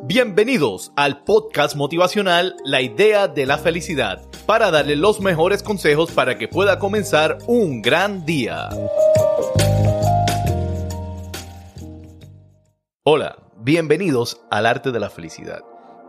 Bienvenidos al podcast motivacional La idea de la felicidad, para darle los mejores consejos para que pueda comenzar un gran día. Hola, bienvenidos al arte de la felicidad.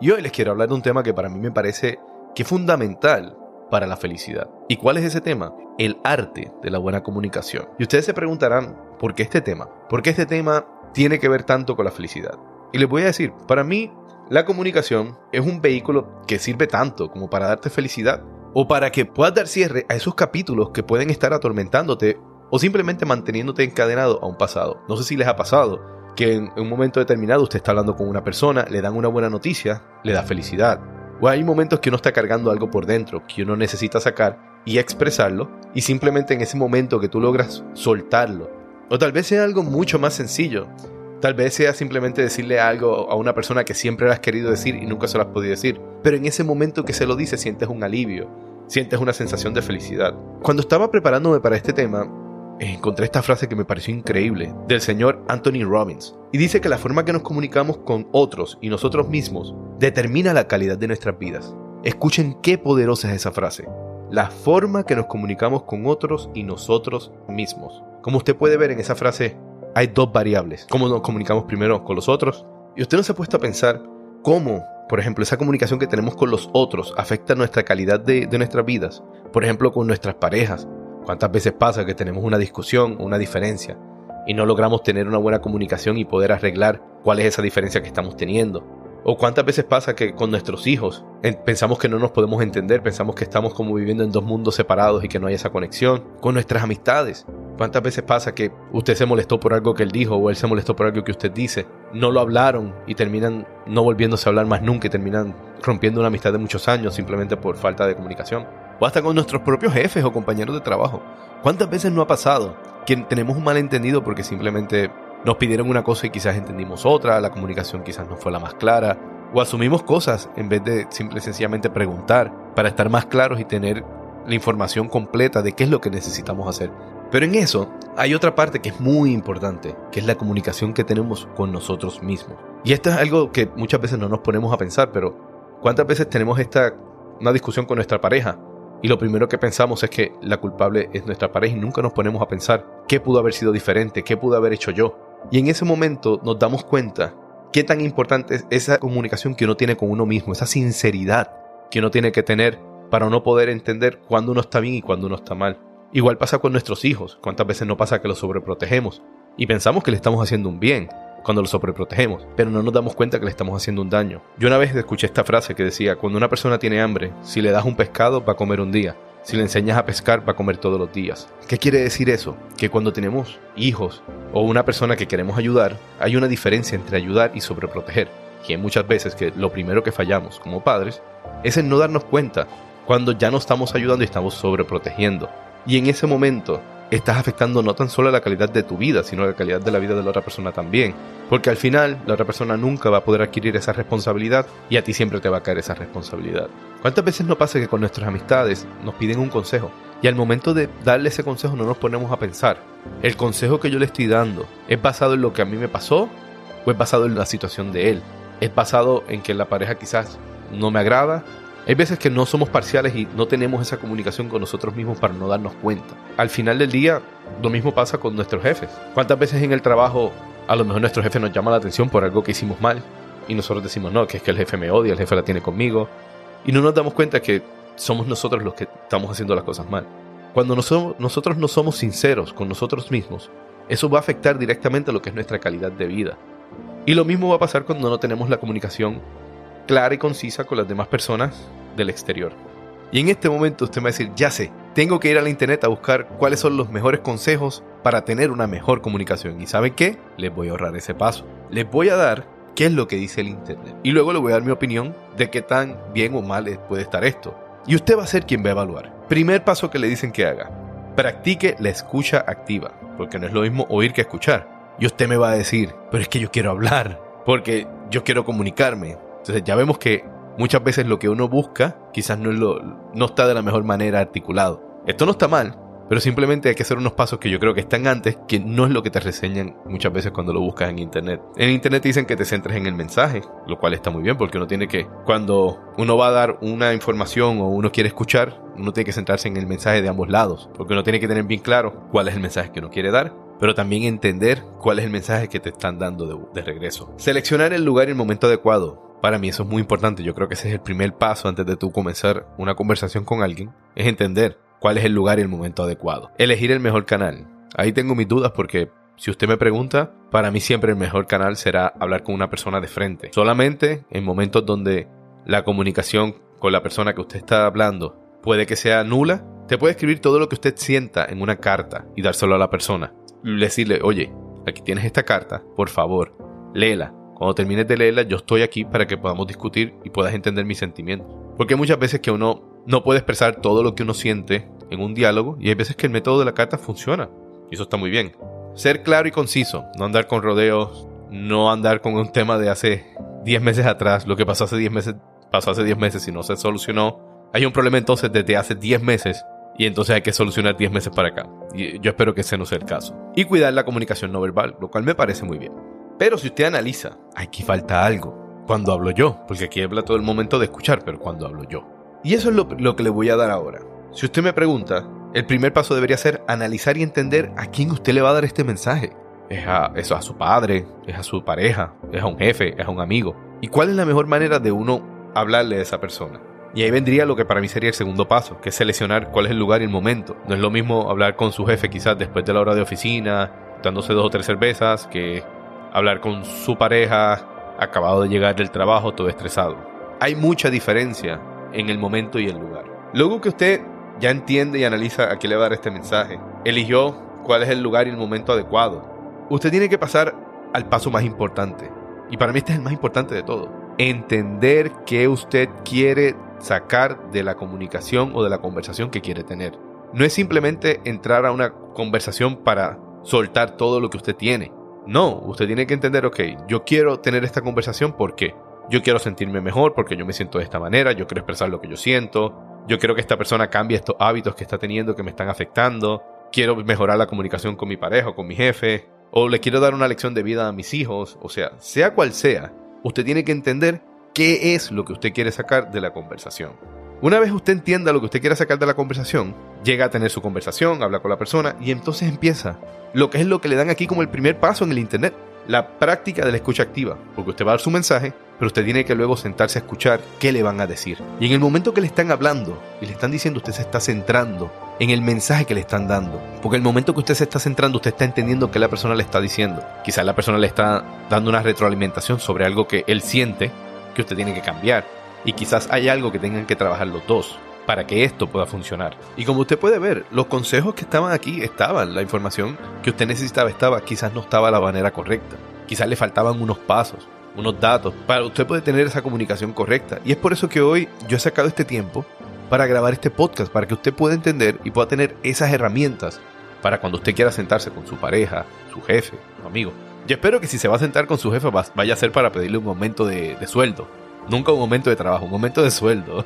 Y hoy les quiero hablar de un tema que para mí me parece que es fundamental para la felicidad. ¿Y cuál es ese tema? El arte de la buena comunicación. Y ustedes se preguntarán, ¿por qué este tema? ¿Por qué este tema tiene que ver tanto con la felicidad? Y les voy a decir, para mí la comunicación es un vehículo que sirve tanto como para darte felicidad o para que puedas dar cierre a esos capítulos que pueden estar atormentándote o simplemente manteniéndote encadenado a un pasado. No sé si les ha pasado que en un momento determinado usted está hablando con una persona, le dan una buena noticia, le da felicidad. O hay momentos que uno está cargando algo por dentro, que uno necesita sacar y expresarlo, y simplemente en ese momento que tú logras soltarlo. O tal vez sea algo mucho más sencillo, Tal vez sea simplemente decirle algo a una persona que siempre has querido decir y nunca se lo has podido decir. Pero en ese momento que se lo dice sientes un alivio, sientes una sensación de felicidad. Cuando estaba preparándome para este tema, encontré esta frase que me pareció increíble, del señor Anthony Robbins. Y dice que la forma que nos comunicamos con otros y nosotros mismos determina la calidad de nuestras vidas. Escuchen qué poderosa es esa frase. La forma que nos comunicamos con otros y nosotros mismos. Como usted puede ver en esa frase, hay dos variables. Cómo nos comunicamos primero con los otros. Y usted no se ha puesto a pensar cómo, por ejemplo, esa comunicación que tenemos con los otros afecta nuestra calidad de, de nuestras vidas. Por ejemplo, con nuestras parejas. ¿Cuántas veces pasa que tenemos una discusión una diferencia y no logramos tener una buena comunicación y poder arreglar cuál es esa diferencia que estamos teniendo? ¿O cuántas veces pasa que con nuestros hijos pensamos que no nos podemos entender, pensamos que estamos como viviendo en dos mundos separados y que no hay esa conexión? Con nuestras amistades. ¿Cuántas veces pasa que usted se molestó por algo que él dijo o él se molestó por algo que usted dice? No lo hablaron y terminan no volviéndose a hablar más nunca y terminan rompiendo una amistad de muchos años simplemente por falta de comunicación. O hasta con nuestros propios jefes o compañeros de trabajo. ¿Cuántas veces no ha pasado que tenemos un malentendido porque simplemente nos pidieron una cosa y quizás entendimos otra, la comunicación quizás no fue la más clara, o asumimos cosas en vez de simple y sencillamente preguntar para estar más claros y tener la información completa de qué es lo que necesitamos hacer. Pero en eso hay otra parte que es muy importante, que es la comunicación que tenemos con nosotros mismos. Y esto es algo que muchas veces no nos ponemos a pensar, pero ¿cuántas veces tenemos esta una discusión con nuestra pareja y lo primero que pensamos es que la culpable es nuestra pareja y nunca nos ponemos a pensar qué pudo haber sido diferente, qué pudo haber hecho yo? Y en ese momento nos damos cuenta qué tan importante es esa comunicación que uno tiene con uno mismo, esa sinceridad que uno tiene que tener para no poder entender cuándo uno está bien y cuándo uno está mal. Igual pasa con nuestros hijos, cuántas veces no pasa que los sobreprotegemos y pensamos que le estamos haciendo un bien cuando los sobreprotegemos, pero no nos damos cuenta que le estamos haciendo un daño. Yo una vez escuché esta frase que decía, cuando una persona tiene hambre, si le das un pescado va a comer un día, si le enseñas a pescar, va a comer todos los días. ¿Qué quiere decir eso? Que cuando tenemos hijos o una persona que queremos ayudar, hay una diferencia entre ayudar y sobreproteger. Y muchas veces que lo primero que fallamos como padres es en no darnos cuenta cuando ya no estamos ayudando y estamos sobreprotegiendo. Y en ese momento estás afectando no tan solo la calidad de tu vida, sino la calidad de la vida de la otra persona también. Porque al final la otra persona nunca va a poder adquirir esa responsabilidad y a ti siempre te va a caer esa responsabilidad. ¿Cuántas veces no pasa que con nuestras amistades nos piden un consejo y al momento de darle ese consejo no nos ponemos a pensar, ¿el consejo que yo le estoy dando es basado en lo que a mí me pasó o es basado en la situación de él? ¿Es basado en que la pareja quizás no me agrada Hay veces que no somos parciales y no tenemos esa comunicación con nosotros mismos para no darnos cuenta. Al final del día, lo mismo pasa con nuestros jefes. ¿Cuántas veces en el trabajo a lo mejor nuestro jefe nos llama la atención por algo que hicimos mal y nosotros decimos, no, que es que el jefe me odia, el jefe la tiene conmigo. Y no nos damos cuenta que somos nosotros los que estamos haciendo las cosas mal. Cuando nosotros no somos sinceros con nosotros mismos, eso va a afectar directamente a lo que es nuestra calidad de vida. Y lo mismo va a pasar cuando no tenemos la comunicación clara y concisa con las demás personas del exterior. Y en este momento usted me va a decir, ya sé, tengo que ir a la internet a buscar cuáles son los mejores consejos para tener una mejor comunicación. ¿Y sabe qué? Les voy a ahorrar ese paso. Les voy a dar qué es lo que dice el internet. Y luego le voy a dar mi opinión de qué tan bien o mal puede estar esto. Y usted va a ser quien va a evaluar. Primer paso que le dicen que haga. Practique la escucha activa, porque no es lo mismo oír que escuchar. Y usted me va a decir, pero es que yo quiero hablar, porque yo quiero comunicarme. Entonces ya vemos que muchas veces lo que uno busca quizás no, es lo, no está de la mejor manera articulado. Esto no está mal, pero simplemente hay que hacer unos pasos que yo creo que están antes, que no es lo que te reseñan muchas veces cuando lo buscas en internet. En internet dicen que te centres en el mensaje, lo cual está muy bien porque uno tiene que, cuando uno va a dar una información o uno quiere escuchar, uno tiene que centrarse en el mensaje de ambos lados, porque uno tiene que tener bien claro cuál es el mensaje que uno quiere dar pero también entender cuál es el mensaje que te están dando de, de, regreso. Seleccionar el lugar y el momento adecuado. Para mí eso es muy importante. Yo creo que ese es el primer paso antes de tú comenzar una conversación con alguien. Es entender cuál es el lugar y el momento adecuado. Elegir el mejor canal. Ahí tengo mis dudas porque si usted me pregunta, para mí siempre el mejor canal será hablar con una persona de frente. Solamente en momentos donde la comunicación con la persona que usted está hablando puede que sea nula, te puede escribir todo lo que usted sienta en una carta y dárselo a la persona. Y decirle, oye, aquí tienes esta carta, por favor, léela. Cuando termines de leerla, yo estoy aquí para que podamos discutir y puedas entender mis sentimientos. Porque hay muchas veces que uno no puede expresar todo lo que uno siente en un diálogo y hay veces que el método de la carta funciona. Y eso está muy bien. Ser claro y conciso, no andar con rodeos, no andar con un tema de hace 10 meses atrás, lo que pasó hace 10 meses pasó hace 10 meses y no se solucionó. Hay un problema entonces desde hace 10 meses y entonces hay que solucionar 10 meses para acá. Y yo espero que ese no sea el caso. Y cuidar la comunicación no verbal, lo cual me parece muy bien. Pero si usted analiza, aquí falta algo. Cuando hablo yo, porque aquí habla todo el momento de escuchar, pero cuando hablo yo. Y eso es lo, que le voy a dar ahora. Si usted me pregunta, el primer paso debería ser analizar y entender a quién usted le va a dar este mensaje. ¿Es a, eso a su padre? ¿Es a su pareja? ¿Es a un jefe? ¿Es a un amigo? ¿Y cuál es la mejor manera de uno hablarle a esa persona? Y ahí vendría lo que para mí sería el segundo paso, que es seleccionar cuál es el lugar y el momento. No es lo mismo hablar con su jefe quizás después de la hora de oficina, dándose dos o tres cervezas, que hablar con su pareja acabado de llegar del trabajo todo estresado. Hay mucha diferencia en el momento y el lugar. Luego que usted ya entiende y analiza a qué le va a dar este mensaje, eligió cuál es el lugar y el momento adecuado, usted tiene que pasar al paso más importante. Y para mí este es el más importante de todo. Entender qué usted quiere sacar de la comunicación o de la conversación que quiere tener. No es simplemente entrar a una conversación para soltar todo lo que usted tiene. No, usted tiene que entender, ok, yo quiero tener esta conversación porque yo quiero sentirme mejor, porque yo me siento de esta manera, yo quiero expresar lo que yo siento, yo quiero que esta persona cambie estos hábitos que está teniendo que me están afectando, quiero mejorar la comunicación con mi pareja o con mi jefe, o le quiero dar una lección de vida a mis hijos, o sea, sea cual sea, usted tiene que entender qué es lo que usted quiere sacar de la conversación. Una vez usted entienda lo que usted quiere sacar de la conversación, llega a tener su conversación, habla con la persona y entonces empieza lo que es lo que le dan aquí como el primer paso en el Internet, la práctica de la escucha activa, porque usted va a dar su mensaje, pero usted tiene que luego sentarse a escuchar qué le van a decir. Y en el momento que le están hablando y le están diciendo, usted se está centrando en el mensaje que le están dando. Porque el momento que usted se está centrando, usted está entendiendo qué la persona le está diciendo. Quizás la persona le está dando una retroalimentación sobre algo que él siente que usted tiene que cambiar y quizás hay algo que tengan que trabajar los dos para que esto pueda funcionar. Y como usted puede ver, los consejos que estaban aquí estaban, la información que usted necesitaba estaba, quizás no estaba de la manera correcta, quizás le faltaban unos pasos, unos datos, para usted poder tener esa comunicación correcta. Y es por eso que hoy yo he sacado este tiempo para grabar este podcast, para que usted pueda entender y pueda tener esas herramientas para cuando usted quiera sentarse con su pareja, su jefe, su amigo. Yo espero que si se va a sentar con su jefe vaya a ser para pedirle un aumento de, de sueldo, Nunca un momento de trabajo, un momento de sueldo.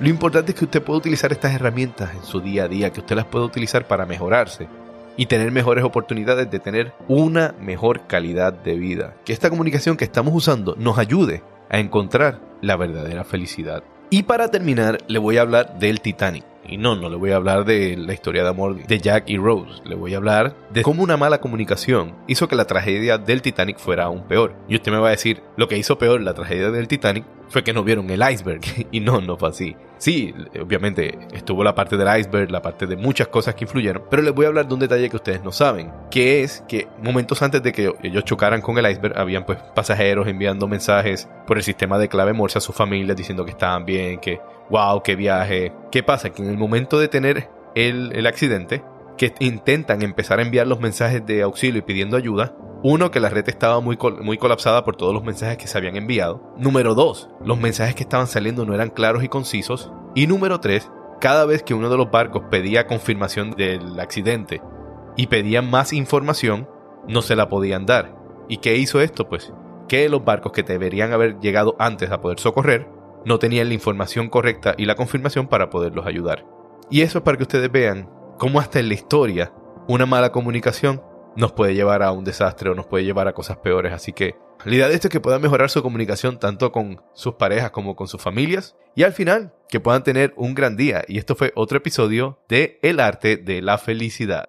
Lo importante es que usted pueda utilizar estas herramientas en su día a día, que usted las pueda utilizar para mejorarse y tener mejores oportunidades de tener una mejor calidad de vida. Que esta comunicación que estamos usando nos ayude a encontrar la verdadera felicidad. Y para terminar, le voy a hablar del Titanic. Y no, no le voy a hablar de la historia de amor de Jack y Rose. Le voy a hablar de cómo una mala comunicación hizo que la tragedia del Titanic fuera aún peor. Y usted me va a decir, lo que hizo peor la tragedia del Titanic fue que no vieron el iceberg. Y no, no fue así. Sí, obviamente estuvo la parte del iceberg, la parte de muchas cosas que influyeron, pero les voy a hablar de un detalle que ustedes no saben, que es que momentos antes de que ellos chocaran con el iceberg, habían pues pasajeros enviando mensajes por el sistema de clave Morse a sus familias diciendo que estaban bien, que wow, qué viaje. ¿Qué pasa? Que en el momento de tener el, el accidente, que intentan empezar a enviar los mensajes de auxilio y pidiendo ayuda, uno, que la red estaba muy, muy colapsada por todos los mensajes que se habían enviado. Número dos, los mensajes que estaban saliendo no eran claros y concisos. Y número tres, cada vez que uno de los barcos pedía confirmación del accidente y pedían más información, no se la podían dar. ¿Y qué hizo esto? Pues que los barcos que deberían haber llegado antes a poder socorrer no tenían la información correcta y la confirmación para poderlos ayudar. Y eso es para que ustedes vean cómo hasta en la historia una mala comunicación nos puede llevar a un desastre o nos puede llevar a cosas peores. Así que la idea de esto es que puedan mejorar su comunicación tanto con sus parejas como con sus familias y al final que puedan tener un gran día. Y esto fue otro episodio de El arte de la felicidad.